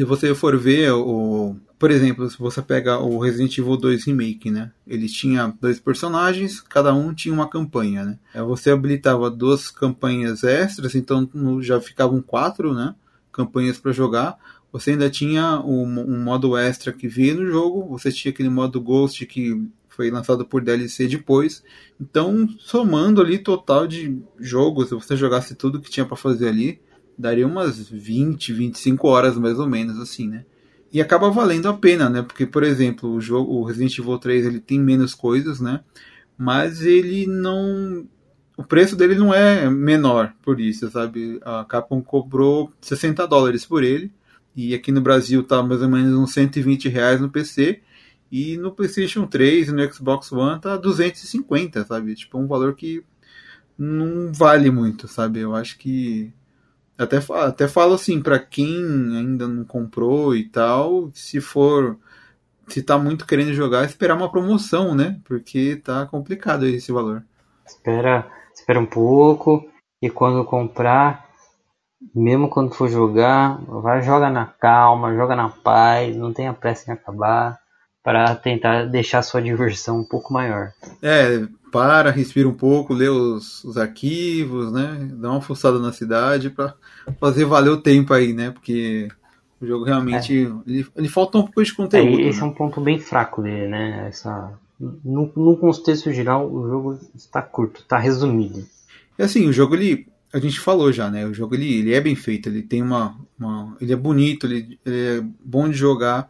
Se você for ver o, por exemplo, se você pega o Resident Evil 2 Remake, né? Ele tinha dois personagens, cada um tinha uma campanha, né? É, você habilitava duas campanhas extras, então já ficavam quatro, né? Campanhas para jogar. Você ainda tinha um, um, modo extra que via no jogo, você tinha aquele modo Ghost que foi lançado por DLC depois. Então, somando ali total de jogos, se você jogasse tudo que tinha para fazer ali, daria umas 20, 25 horas mais ou menos assim, né? E acaba valendo a pena, né? Porque, por exemplo, o jogo, o Resident Evil 3, ele tem menos coisas, né? Mas ele não o preço dele não é menor por isso, sabe? A Capcom cobrou 60 dólares por ele. E aqui no Brasil tá mais ou menos uns 120 reais no PC. E no PlayStation 3 e no Xbox One tá 250, sabe? Tipo, um valor que não vale muito, sabe? Eu acho que até, até falo assim, para quem ainda não comprou e tal, se for. Se tá muito querendo jogar, esperar uma promoção, né? Porque tá complicado esse valor. Espera, espera um pouco e quando comprar, mesmo quando for jogar, vai joga na calma, joga na paz, não tenha pressa em acabar para tentar deixar sua diversão um pouco maior. É, para, respira um pouco, lê os, os arquivos, né? Dá uma forçada na cidade para fazer valer o tempo aí, né? Porque o jogo realmente é. ele, ele, falta um pouco de conteúdo. É, esse né? é um ponto bem fraco dele, né? Essa, no, no contexto geral, o jogo está curto, está resumido. É assim, o jogo ele a gente falou já, né? O jogo ele, ele é bem feito, ele tem uma, uma ele é bonito, ele, ele é bom de jogar.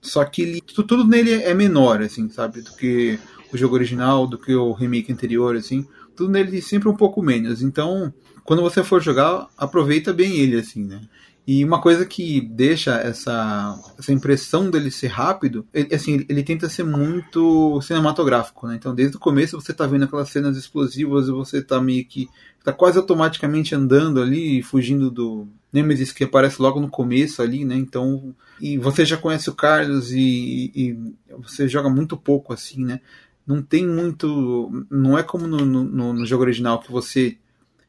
Só que ele, tudo nele é menor, assim, sabe? Do que o jogo original, do que o remake anterior, assim. Tudo nele sempre um pouco menos. Então, quando você for jogar, aproveita bem ele, assim, né? E uma coisa que deixa essa, essa impressão dele ser rápido, ele, assim, ele tenta ser muito cinematográfico, né? Então, desde o começo você tá vendo aquelas cenas explosivas e você tá meio que tá quase automaticamente andando ali, fugindo do Nemesis que aparece logo no começo ali, né? Então, e você já conhece o Carlos e, e você joga muito pouco assim, né? Não tem muito. Não é como no, no, no jogo original que você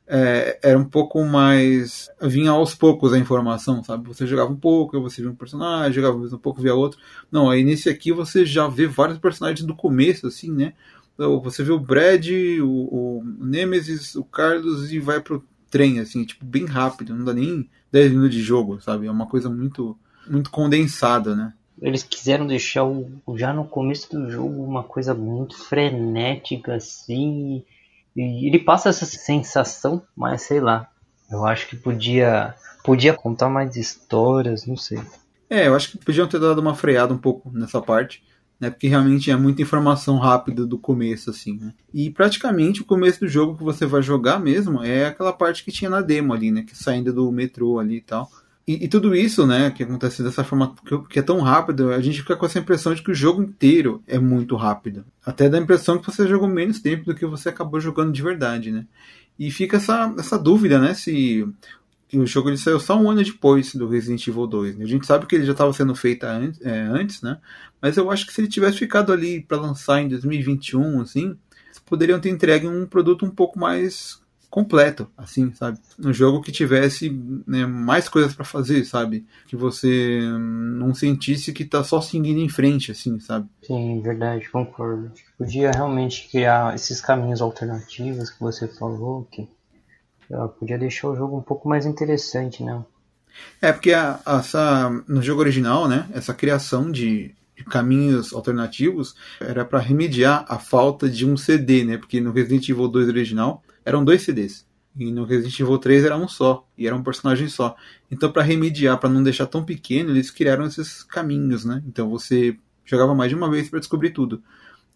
é, era um pouco mais. vinha aos poucos a informação, sabe? Você jogava um pouco, você via um personagem, jogava um pouco, via outro. Não, aí nesse aqui você já vê vários personagens do começo, assim, né? Então, você vê o Brad, o, o Nemesis, o Carlos e vai pro trem, assim, tipo, bem rápido, não dá nem 10 minutos de jogo, sabe? É uma coisa muito, muito condensada, né? Eles quiseram deixar o, já no começo do jogo uma coisa muito frenética, assim. E ele passa essa sensação, mas sei lá. Eu acho que podia, podia contar mais histórias, não sei. É, eu acho que podiam ter dado uma freada um pouco nessa parte né? Porque realmente é muita informação rápida do começo, assim, né? E praticamente o começo do jogo que você vai jogar mesmo é aquela parte que tinha na demo ali, né? Que saindo do metrô ali e tal. E, e, tudo isso, né, que acontece dessa forma que, é tão rápido, a gente fica com essa impressão de que o jogo inteiro é muito rápido. Até dá a impressão que você jogou menos tempo do que você acabou jogando de verdade, né? E fica essa, essa dúvida, né, se que o jogo ele saiu só um ano depois do Resident Evil 2. Né? A gente sabe que ele já estava sendo feito antes, é, antes, né? Mas eu acho que se ele tivesse ficado ali para lançar em 2021, assim, poderiam ter entregue um produto um pouco mais completo, assim, sabe? Um jogo que tivesse né, mais coisas para fazer, sabe? Que você não sentisse que tá só seguindo em frente, assim, sabe? Sim, verdade, concordo. Podia realmente criar esses caminhos alternativos que você falou, que podia deixar o jogo um pouco mais interessante, né? É, porque a, essa, no jogo original, né, essa criação de, de caminhos alternativos era para remediar a falta de um CD, né? Porque no Resident Evil 2 original eram dois CDs. E no Resident Evil 3 era um só, e era um personagem só. Então, para remediar, para não deixar tão pequeno, eles criaram esses caminhos, né? Então você jogava mais de uma vez para descobrir tudo.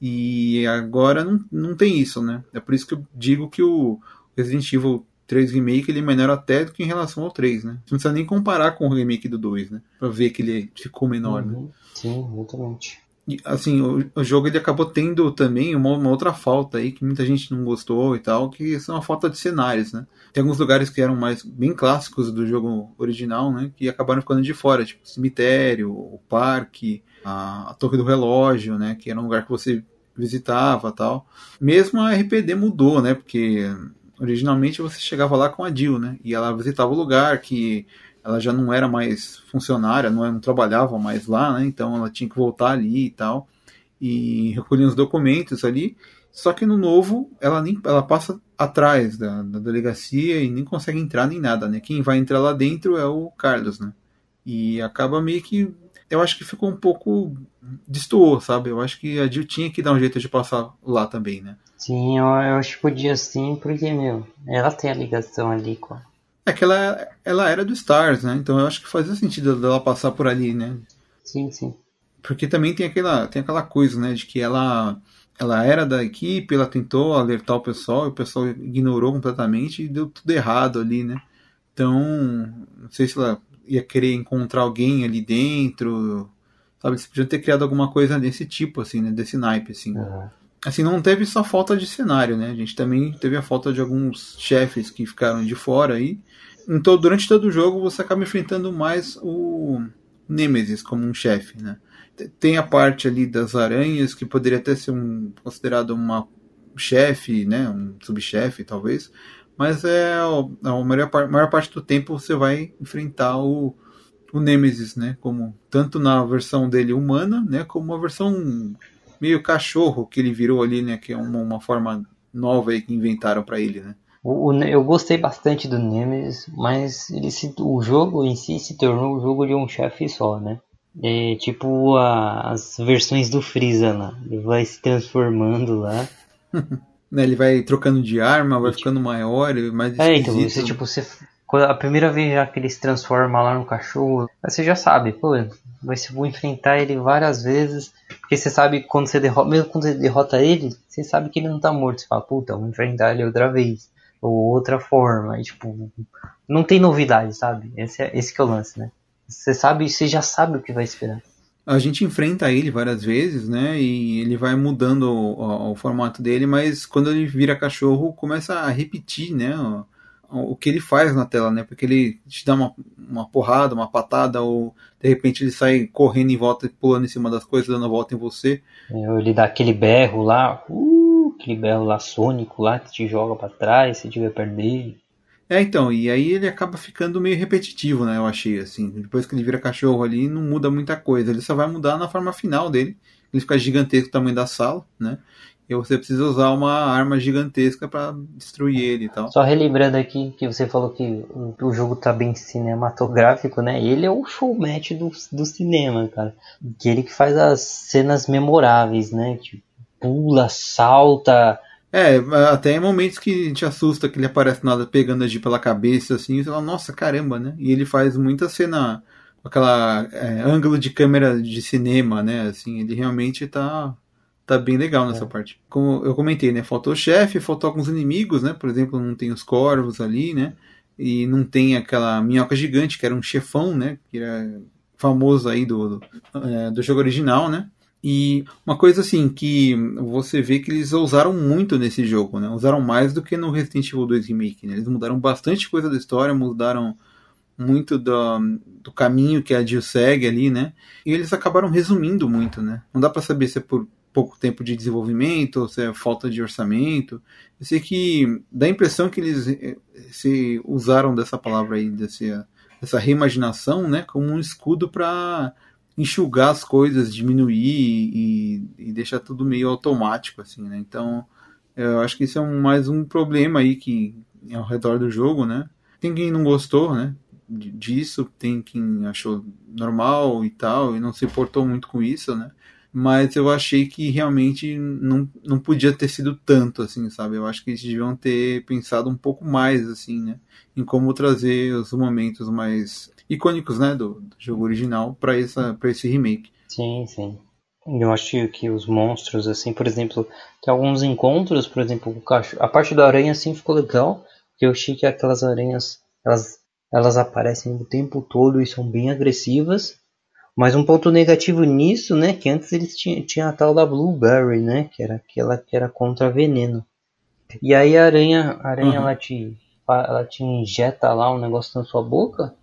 E agora não, não tem isso, né? É por isso que eu digo que o Resident Evil 3 Remake ele é menor até do que em relação ao 3, né? Você não precisa nem comparar com o remake do 2, né? Pra ver que ele ficou menor, né? uhum. né? Sim, exatamente. Assim, o, o, jogo ele acabou tendo também uma, uma, outra falta aí que muita gente não gostou e tal, que são a falta de cenários, né? Tem alguns lugares que eram mais bem clássicos do jogo original, né? Que acabaram ficando de fora, tipo cemitério, o parque, a, a torre do relógio, né? Que era um lugar que você visitava tal. Mesmo a RPD mudou, né? Porque originalmente você chegava lá com a Jill, né? E ela visitava o lugar que ela já não era mais funcionária, não, não trabalhava mais lá, né? Então ela tinha que voltar ali e tal e recolher os documentos ali. Só que no novo ela nem ela passa atrás da, da delegacia e nem consegue entrar nem nada, né? Quem vai entrar lá dentro é o Carlos, né? E acaba meio que eu acho que ficou um pouco destoou, sabe? Eu acho que a Jill tinha que dar um jeito de passar lá também, né? Sim, eu, eu acho que podia sim, porque, meu, ela tem a ligação ali com. É que ela, ela era do Stars, né? Então eu acho que fazia sentido dela passar por ali, né? Sim, sim. Porque também tem aquela, tem aquela coisa, né? De que ela, ela era da equipe, ela tentou alertar o pessoal, e o pessoal ignorou completamente e deu tudo errado ali, né? Então, não sei se ela ia querer encontrar alguém ali dentro, sabe? Eles podiam ter criado alguma coisa desse tipo, assim, né? Desse naipe, assim. Uhum assim, não teve só falta de cenário, né? A gente também teve a falta de alguns chefes que ficaram de fora aí. Então, durante todo o jogo, você acaba enfrentando mais o Nemesis como um chefe, né? Tem a parte ali das aranhas, que poderia até ser um, considerado uma chefe, né? Um subchefe, talvez. Mas é a maior, maior parte do tempo você vai enfrentar o, o Nemesis, né? Como tanto na versão dele humana, né? Como a versão meio cachorro que ele virou ali, né? Que é uma, uma forma nova aí que inventaram para ele, né? O, o, eu gostei bastante do Nemesis, mas ele se, o jogo em si se tornou um jogo de um chefe só, né? É tipo a, as versões do Freeza lá. Ele vai se transformando lá. né, ele vai trocando de arma, vai ficando maior, mais É, então você, tipo, você, a primeira vez já que ele se transforma lá no cachorro, você já sabe, pô, vai se vou enfrentar ele várias vezes, porque você sabe quando você derrota, mesmo quando você derrota ele, você sabe que ele não tá morto, você fala, puta, vou enfrentar ele outra vez, ou outra forma, e, tipo, não tem novidade, sabe? Esse é esse que é o lance, né? Você sabe, você já sabe o que vai esperar. A gente enfrenta ele várias vezes, né? E ele vai mudando o, o, o formato dele, mas quando ele vira cachorro, começa a repetir, né? o que ele faz na tela, né? Porque ele te dá uma, uma porrada, uma patada, ou de repente ele sai correndo em volta, pulando em cima das coisas, dando a volta em você. Ele dá aquele berro lá, uh, aquele berro lá sônico lá que te joga para trás, se tiver perto dele. É, então, e aí ele acaba ficando meio repetitivo, né? Eu achei, assim. Depois que ele vira cachorro ali, não muda muita coisa. Ele só vai mudar na forma final dele. Ele fica gigantesco o tamanho da sala, né? E você precisa usar uma arma gigantesca para destruir ele e tal. Só relembrando aqui que você falou que o jogo tá bem cinematográfico, né? Ele é o showmatch do, do cinema, cara. Que ele que faz as cenas memoráveis, né? Tipo, pula, salta. É, até em momentos que te assusta que ele aparece nada pegando a G pela cabeça, assim, e você fala, nossa, caramba, né? E ele faz muita cena com aquela é, ângulo de câmera de cinema, né? Assim, ele realmente tá tá bem legal nessa é. parte. Como eu comentei, né? Faltou o chefe, faltou alguns inimigos, né? Por exemplo, não tem os corvos ali, né? E não tem aquela minhoca gigante, que era um chefão, né? Que era famoso aí do, do, é, do jogo original, né? E uma coisa assim que você vê que eles usaram muito nesse jogo, né? Usaram mais do que no Resident Evil 2 Remake, né? Eles mudaram bastante coisa da história, mudaram muito do, do caminho que a Jill segue ali, né? E eles acabaram resumindo muito, né? Não dá para saber se é por pouco tempo de desenvolvimento, ou se é falta de orçamento. Eu sei que dá a impressão que eles eh, se usaram dessa palavra aí, desse, dessa reimaginação, né, como um escudo para enxugar as coisas, diminuir e, e, deixar tudo meio automático, assim, né? Então, eu acho que isso é um, mais um problema aí que é ao redor do jogo, né? Tem quem não gostou, né? Disso, tem quem achou normal e tal, e não se importou muito com isso, né? mas eu achei que realmente não, não podia ter sido tanto, assim, sabe? Eu acho que eles deviam ter pensado um pouco mais, assim, né? Em como trazer os momentos mais icônicos, né, do, do jogo original para esse remake. Sim, sim. Eu acho que os monstros, assim, por exemplo, tem alguns encontros, por exemplo, o cachorro. A parte da aranha, assim, ficou legal, porque eu achei que aquelas aranhas, elas, elas aparecem o tempo todo e são bem agressivas. Mas um ponto negativo nisso, né, que antes eles tinham, tinham a tal da Blueberry, né, que era aquela que era contra veneno. E aí a aranha, a aranha uhum. ela te ela te injeta lá um negócio na sua boca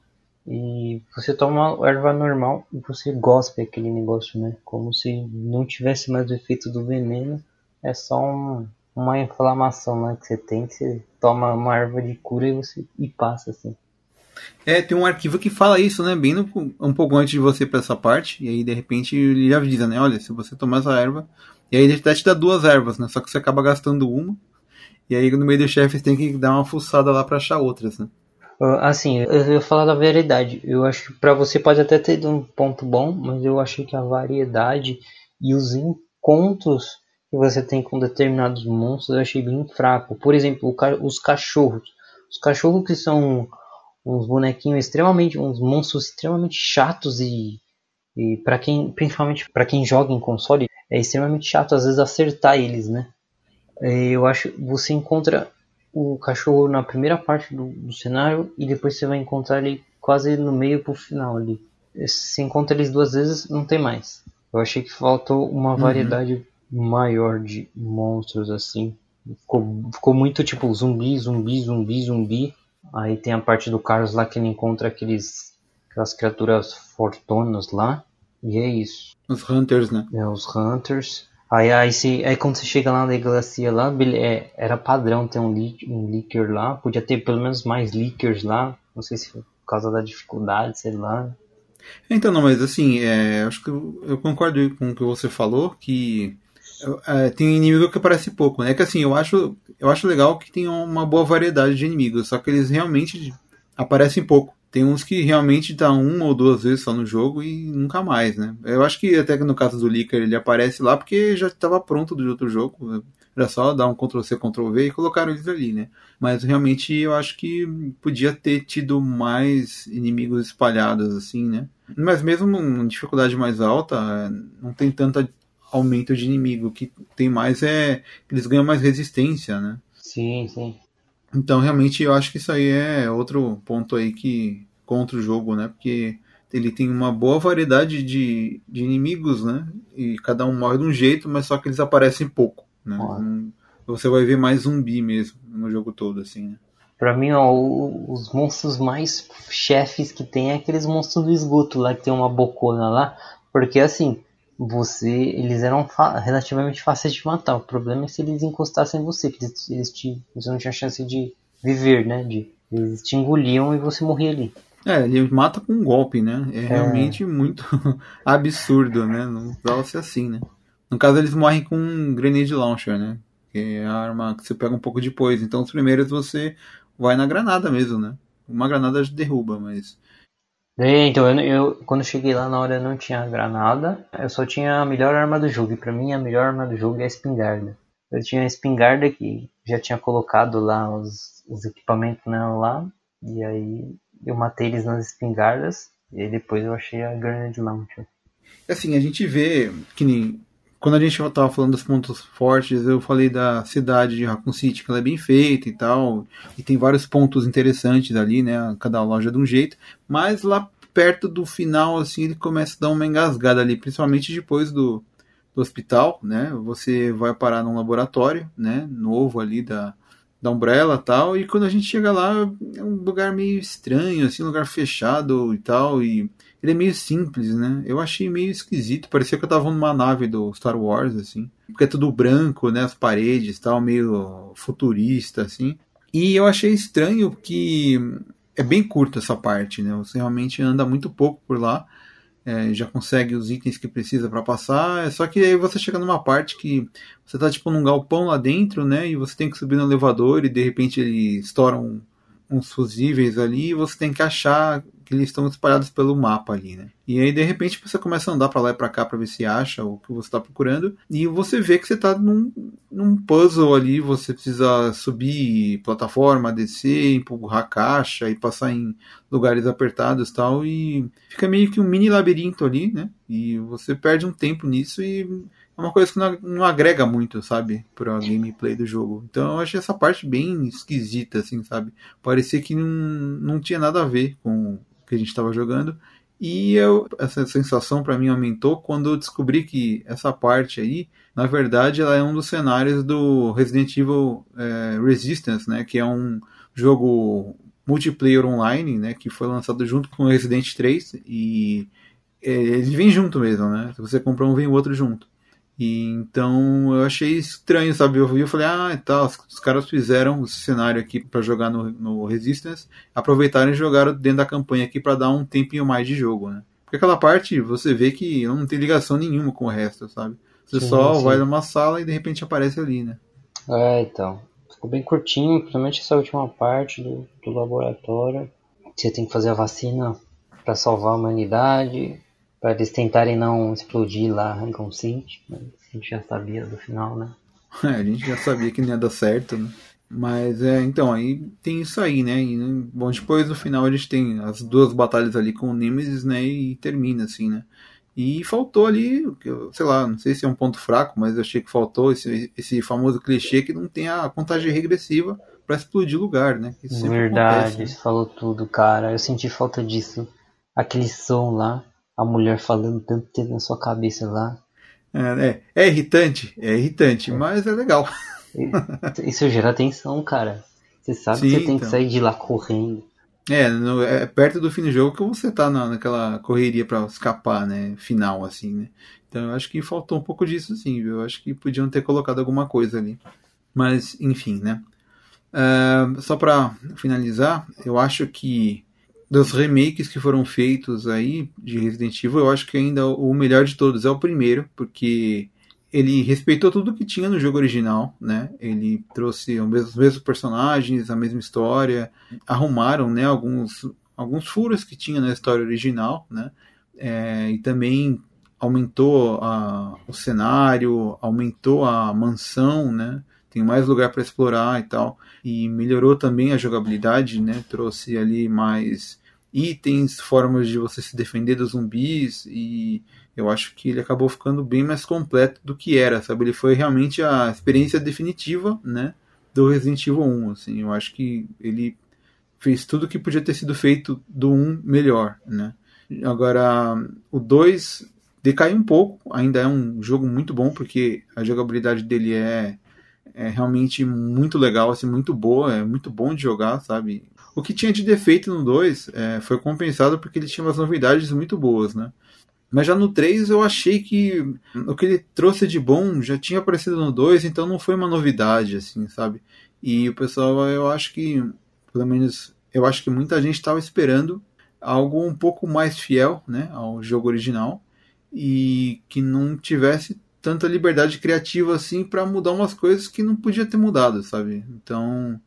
e você toma erva normal e você gospe aquele negócio, né? Como se não tivesse mais o efeito do veneno, é só um, uma inflamação né, que você tem, que você toma uma erva de cura e você e passa assim. É, tem um arquivo que fala isso, né? Bem no, um pouco antes de você para essa parte. E aí, de repente, ele avisa, né? Olha, se você tomar essa erva. E aí ele até te dá duas ervas, né? Só que você acaba gastando uma. E aí, no meio do chefe, tem que dar uma fuçada lá para achar outras, né? Ah, assim, eu vou falar da variedade. Eu acho que pra você pode até ter um ponto bom, mas eu achei que a variedade e os encontros que você tem com determinados monstros eu achei bem fraco. Por exemplo, os cachorros. Os cachorros que são uns bonequinhos extremamente, uns monstros extremamente chatos e, e para quem, principalmente para quem joga em console, é extremamente chato às vezes acertar eles, né? Eu acho você encontra o cachorro na primeira parte do, do cenário e depois você vai encontrar ele quase no meio pro final ali. Se encontra eles duas vezes, não tem mais. Eu achei que faltou uma uhum. variedade maior de monstros assim. Ficou, ficou muito tipo zumbi, zumbi, zumbi, zumbi. Aí tem a parte do Carlos lá que ele encontra aqueles, aquelas criaturas fortonas lá. E é isso. Os Hunters, né? É, os Hunters. Aí, aí, se, aí quando você chega lá na delegacia lá, é, era padrão ter um, leak, um leaker lá. Podia ter pelo menos mais leakers lá. Não sei se por causa da dificuldade, sei lá. Então, não, mas assim, é, acho que eu, eu concordo com o que você falou, que é, tem inimigo que aparece pouco, né? É que assim, eu acho, eu acho legal que tem uma boa variedade de inimigos, só que eles realmente aparecem pouco. Tem uns que realmente dá uma ou duas vezes só no jogo e nunca mais, né? Eu acho que até que no caso do Licker ele aparece lá porque já estava pronto do outro jogo. Era só dar um Ctrl-C, Ctrl-V e colocaram eles ali, né? Mas realmente eu acho que podia ter tido mais inimigos espalhados, assim, né? Mas mesmo em dificuldade mais alta, não tem tanta aumento de inimigo. O que tem mais é. Eles ganham mais resistência, né? Sim, sim. Então, realmente, eu acho que isso aí é outro ponto aí que. contra o jogo, né? Porque ele tem uma boa variedade de, de inimigos, né? E cada um morre de um jeito, mas só que eles aparecem pouco, né? Você vai ver mais zumbi mesmo no jogo todo, assim, né? Pra mim, ó, os monstros mais chefes que tem é aqueles monstros do esgoto lá, que tem uma bocona lá. Porque assim, você eles eram relativamente fáceis de matar. O problema é se eles encostassem em você, que eles, eles te, você não tinha chance de viver, né? De, eles te engoliam e você morria ali. É, ele mata com um golpe, né? É, é. realmente muito absurdo, né? Não precisava ser assim, né? No caso, eles morrem com um grenade launcher, né? Que é a arma que você pega um pouco depois. Então, os primeiros você vai na granada mesmo, né? Uma granada derruba, mas. É, então, eu, eu, quando cheguei lá na hora eu não tinha granada, eu só tinha a melhor arma do jogo. E pra mim a melhor arma do jogo é a espingarda. Eu tinha a espingarda que já tinha colocado lá os, os equipamentos nela lá, e aí eu matei eles nas espingardas, e aí depois eu achei a Grenade Launcher. Assim, a gente vê que nem quando a gente estava falando dos pontos fortes, eu falei da cidade de Raccoon City, que ela é bem feita e tal, e tem vários pontos interessantes ali, né? Cada loja de um jeito, mas lá perto do final, assim, ele começa a dar uma engasgada ali, principalmente depois do, do hospital, né? Você vai parar num laboratório, né? Novo ali da, da Umbrella tal, e quando a gente chega lá, é um lugar meio estranho, assim, um lugar fechado e tal, e ele é meio simples, né? Eu achei meio esquisito, parecia que eu tava numa nave do Star Wars, assim. Porque é tudo branco, né? As paredes tal, meio futurista, assim. E eu achei estranho que é bem curta essa parte, né? Você realmente anda muito pouco por lá. É, já consegue os itens que precisa para passar. É só que aí você chega numa parte que você tá tipo num galpão lá dentro, né? E você tem que subir no elevador e de repente ele estoura um, uns fusíveis ali e você tem que achar que eles estão espalhados pelo mapa ali, né? E aí de repente você começa a andar para lá e para cá para ver se acha o que você está procurando e você vê que você está num, num puzzle ali, você precisa subir plataforma, descer, empurrar caixa e passar em lugares apertados tal e fica meio que um mini labirinto ali, né? E você perde um tempo nisso e é uma coisa que não, não agrega muito, sabe, para gameplay do jogo. Então eu achei essa parte bem esquisita, assim, sabe? Parecia que não, não tinha nada a ver com que a gente estava jogando. E eu, essa sensação para mim aumentou quando eu descobri que essa parte aí, na verdade, ela é um dos cenários do Resident Evil é, Resistance, né? Que é um jogo multiplayer online, né? Que foi lançado junto com o Resident 3 e é, eles vêm junto mesmo, né? Se você comprar um, vem o outro junto. E então eu achei estranho, sabe? Eu vi e falei, ah, e tal, os, os, caras fizeram esse cenário aqui para jogar no, no, Resistance, aproveitaram e jogaram dentro da campanha aqui para dar um tempinho mais de jogo, né? Porque aquela parte você vê que não tem ligação nenhuma com o resto, sabe? Você sim, só sim. vai numa sala e de repente aparece ali, né? É, então. Ficou bem curtinho, principalmente essa última parte do, do laboratório. Você tem que fazer a vacina para salvar a humanidade para eles tentarem não explodir lá mas a gente já sabia do final, né? É, a gente já sabia que não ia dar certo, né? Mas é, então, aí tem isso aí, né? E, bom, depois no final a gente tem as duas batalhas ali com o Nemesis, né? E termina assim, né? E faltou ali, sei lá, não sei se é um ponto fraco, mas eu achei que faltou esse, esse famoso clichê que não tem a contagem regressiva para explodir lugar, né? Verdade, acontece, né? falou tudo, cara. Eu senti falta disso. Aquele som lá a mulher falando tanto tempo na sua cabeça lá. É, é, é irritante, é irritante, é. mas é legal. Isso gera atenção, cara. Você sabe Sim, que você tem então. que sair de lá correndo. É, no, é perto do fim do jogo que você tá na, naquela correria para escapar, né? Final, assim, né? Então eu acho que faltou um pouco disso, sim, viu? Eu acho que podiam ter colocado alguma coisa ali. Mas, enfim, né? Uh, só para finalizar, eu acho que dos remakes que foram feitos aí de Resident Evil, eu acho que ainda o melhor de todos é o primeiro, porque ele respeitou tudo que tinha no jogo original, né? Ele trouxe os mesmos, os mesmos personagens, a mesma história, arrumaram, né, alguns, alguns furos que tinha na história original, né? É, e também aumentou a, o cenário, aumentou a mansão, né? Tem mais lugar para explorar e tal. E melhorou também a jogabilidade, né? Trouxe ali mais itens, formas de você se defender dos zumbis e eu acho que ele acabou ficando bem mais completo do que era, sabe? Ele foi realmente a experiência definitiva, né, do Resident Evil 1, assim. Eu acho que ele fez tudo que podia ter sido feito do 1 melhor, né? Agora, o 2 decai um pouco, ainda é um jogo muito bom porque a jogabilidade dele é é realmente muito legal, assim, muito boa, é muito bom de jogar, sabe? O que tinha de defeito no 2 é, foi compensado porque ele tinha umas novidades muito boas, né? Mas já no 3 eu achei que o que ele trouxe de bom já tinha aparecido no 2, então não foi uma novidade, assim, sabe? E o pessoal, eu acho que, pelo menos, eu acho que muita gente estava esperando algo um pouco mais fiel, né, ao jogo original e que não tivesse tanta liberdade criativa assim para mudar umas coisas que não podia ter mudado, sabe? Então,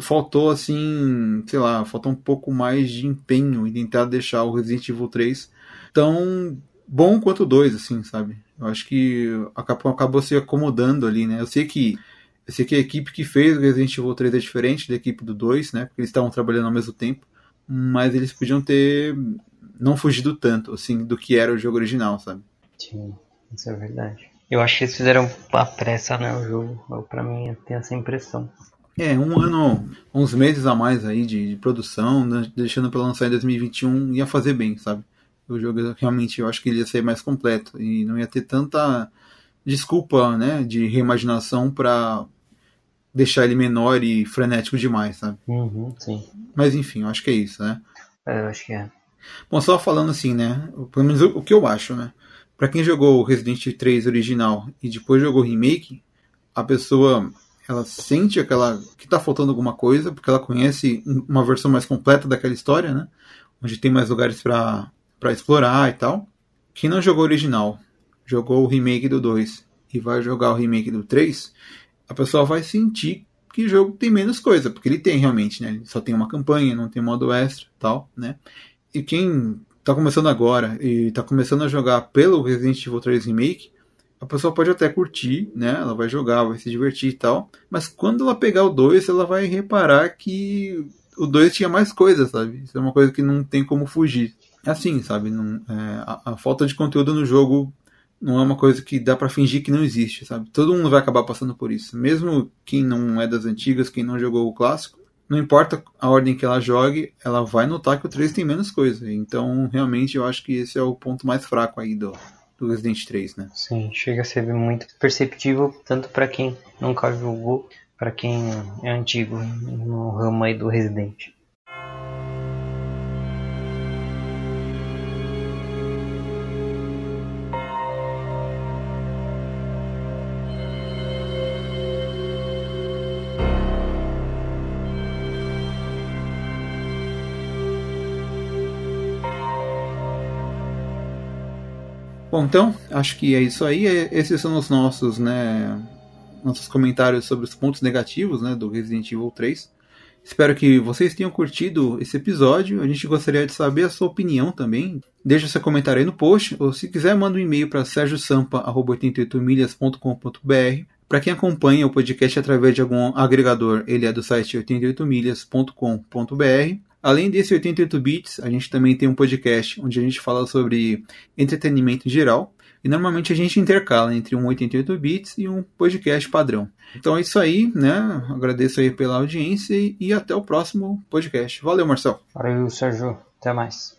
faltou assim, sei lá, faltou um pouco mais de empenho em tentar deixar o Resident Evil 3 tão bom quanto o 2, assim, sabe? Eu acho que a Capcom acabou se acomodando ali, né? Eu sei que eu sei que a equipe que fez o Resident Evil 3 é diferente da equipe do 2, né? Porque eles estavam trabalhando ao mesmo tempo, mas eles podiam ter não fugido tanto, assim, do que era o jogo original, sabe? Sim, isso é verdade. Eu acho que eles fizeram a pressa, né, o jogo. Pra mim, tem essa impressão. É, um ano, uns meses a mais aí de, de produção, né, deixando para lançar em 2021, ia fazer bem, sabe? O jogo realmente eu acho que ele ia ser mais completo e não ia ter tanta desculpa, né, de reimaginação para deixar ele menor e frenético demais, sabe? Uhum, sim. Mas enfim, eu acho que é isso, né? É, eu acho que é. Bom, só falando assim, né? Pelo menos o, o que eu acho, né? Pra quem jogou o Resident Evil 3 original e depois jogou o remake, a pessoa ela sente aquela que tá faltando alguma coisa, porque ela conhece uma versão mais completa daquela história, né? Onde tem mais lugares para explorar e tal. Quem não jogou o original, jogou o remake do 2 e vai jogar o remake do 3, a pessoa vai sentir que o jogo tem menos coisa, porque ele tem realmente, né? Ele só tem uma campanha, não tem modo extra tal, né? E quem tá começando agora e tá começando a jogar pelo Resident Evil 3 Remake, a pessoa pode até curtir, né? Ela vai jogar, vai se divertir e tal. Mas quando ela pegar o 2, ela vai reparar que o 2 tinha mais coisas, sabe? Isso é uma coisa que não tem como fugir. É assim, sabe? Não, é, a, a, falta de conteúdo no jogo não é uma coisa que dá para fingir que não existe, sabe? Todo mundo vai acabar passando por isso. Mesmo quem não é das antigas, quem não jogou o clássico, não importa a ordem que ela jogue, ela vai notar que o 3 tem menos coisa. Então, realmente, eu acho que esse é o ponto mais fraco aí do, do Resident 3, né? Sim, chega a ser muito perceptível tanto para quem nunca jogou, para quem é antigo no ramo aí do Resident. Bom, então, acho que é isso aí. É, esses são os nossos, né, nossos comentários sobre os pontos negativos, né, do Resident Evil 3. Espero que vocês tenham curtido esse episódio. A gente gostaria de saber a sua opinião também. Deixa seu comentário aí no post, ou se quiser, manda um e-mail para sergiosampa@88milhas.com.br. Para quem acompanha o podcast através de algum agregador, ele é do site 88milhas.com.br. Além desse 88 bits, a gente também tem um podcast onde a gente fala sobre entretenimento em geral. E normalmente a gente intercala entre um 88 bits e um podcast padrão. Então é isso aí, né? Agradeço aí pela audiência e até o próximo podcast. Valeu, Marcel. Valeu, Sérgio. Até mais.